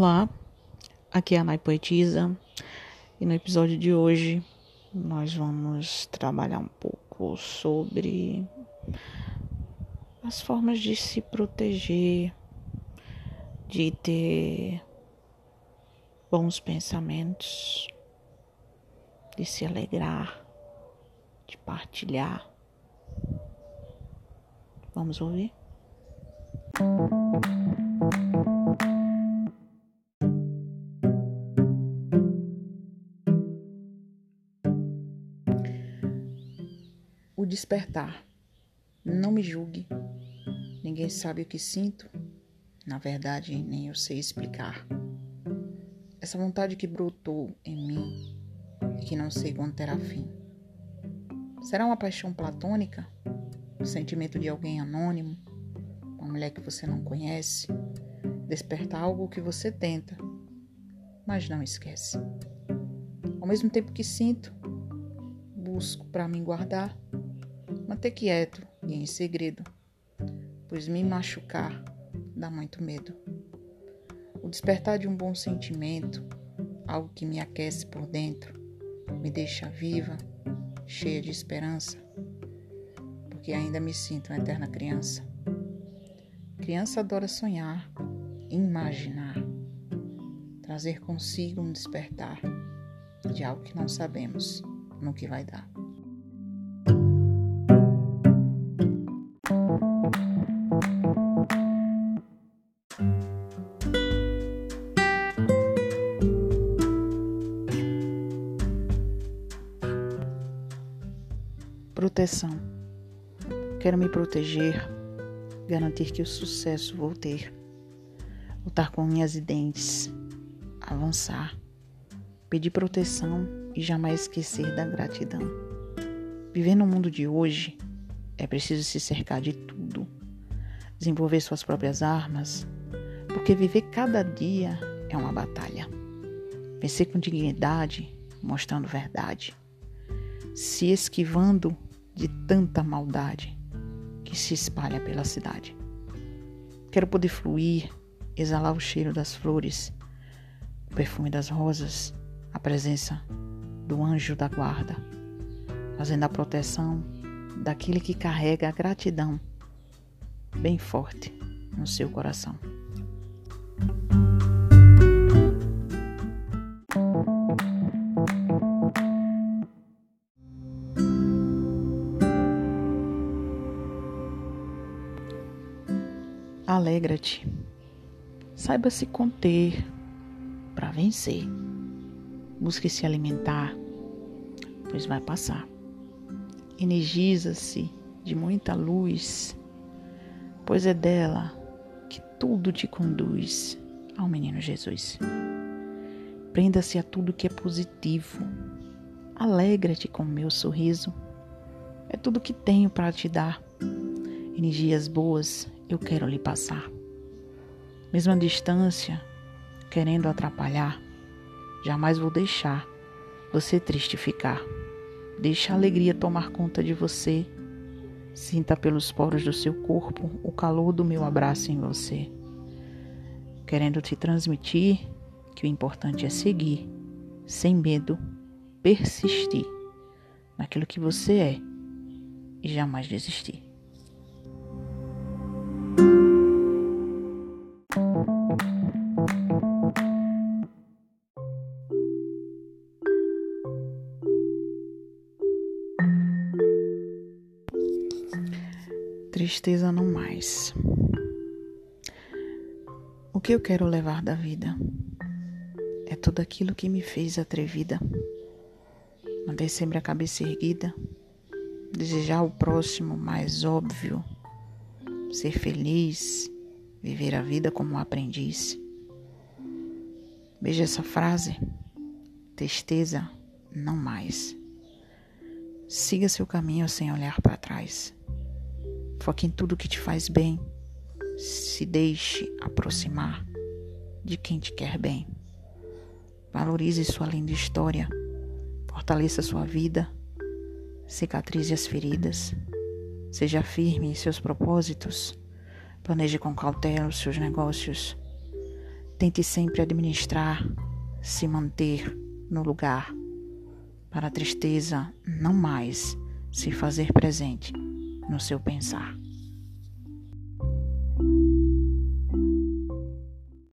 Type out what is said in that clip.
Olá, aqui é a Nai Poetisa e no episódio de hoje nós vamos trabalhar um pouco sobre as formas de se proteger, de ter bons pensamentos, de se alegrar, de partilhar. Vamos ouvir? Despertar. Não me julgue. Ninguém sabe o que sinto. Na verdade, nem eu sei explicar. Essa vontade que brotou em mim e que não sei quando terá fim. Será uma paixão platônica? O sentimento de alguém anônimo? Uma mulher que você não conhece? Despertar algo que você tenta, mas não esquece. Ao mesmo tempo que sinto, busco para me guardar manter quieto e em segredo, pois me machucar dá muito medo. O despertar de um bom sentimento, algo que me aquece por dentro, me deixa viva, cheia de esperança, porque ainda me sinto uma eterna criança. Criança adora sonhar, imaginar, trazer consigo um despertar de algo que não sabemos no que vai dar. Proteção. Quero me proteger, garantir que o sucesso vou ter. Lutar com unhas e dentes, avançar, pedir proteção e jamais esquecer da gratidão. Viver no mundo de hoje é preciso se cercar de tudo, desenvolver suas próprias armas, porque viver cada dia é uma batalha. Vencer com dignidade, mostrando verdade, se esquivando de tanta maldade que se espalha pela cidade. Quero poder fluir, exalar o cheiro das flores, o perfume das rosas, a presença do anjo da guarda, fazendo a proteção daquele que carrega a gratidão bem forte no seu coração. Alegra-te. Saiba se conter para vencer. Busque se alimentar, pois vai passar. Energiza-se de muita luz, pois é dela que tudo te conduz ao menino Jesus. Prenda-se a tudo que é positivo. Alegra-te com o meu sorriso. É tudo que tenho para te dar. Energias boas eu quero lhe passar. Mesmo a distância, querendo atrapalhar, jamais vou deixar você triste ficar. Deixa a alegria tomar conta de você. Sinta pelos poros do seu corpo o calor do meu abraço em você. Querendo te transmitir que o importante é seguir, sem medo, persistir naquilo que você é e jamais desistir. Tristeza não mais. O que eu quero levar da vida é tudo aquilo que me fez atrevida. Manter sempre a cabeça erguida, desejar o próximo mais óbvio, ser feliz, viver a vida como um aprendiz. Veja essa frase: tristeza não mais. Siga seu caminho sem olhar para trás. Foque em tudo que te faz bem. Se deixe aproximar de quem te quer bem. Valorize sua linda história. Fortaleça sua vida. Cicatrize as feridas. Seja firme em seus propósitos. Planeje com cautela os seus negócios. Tente sempre administrar, se manter no lugar, para a tristeza não mais se fazer presente no seu pensar.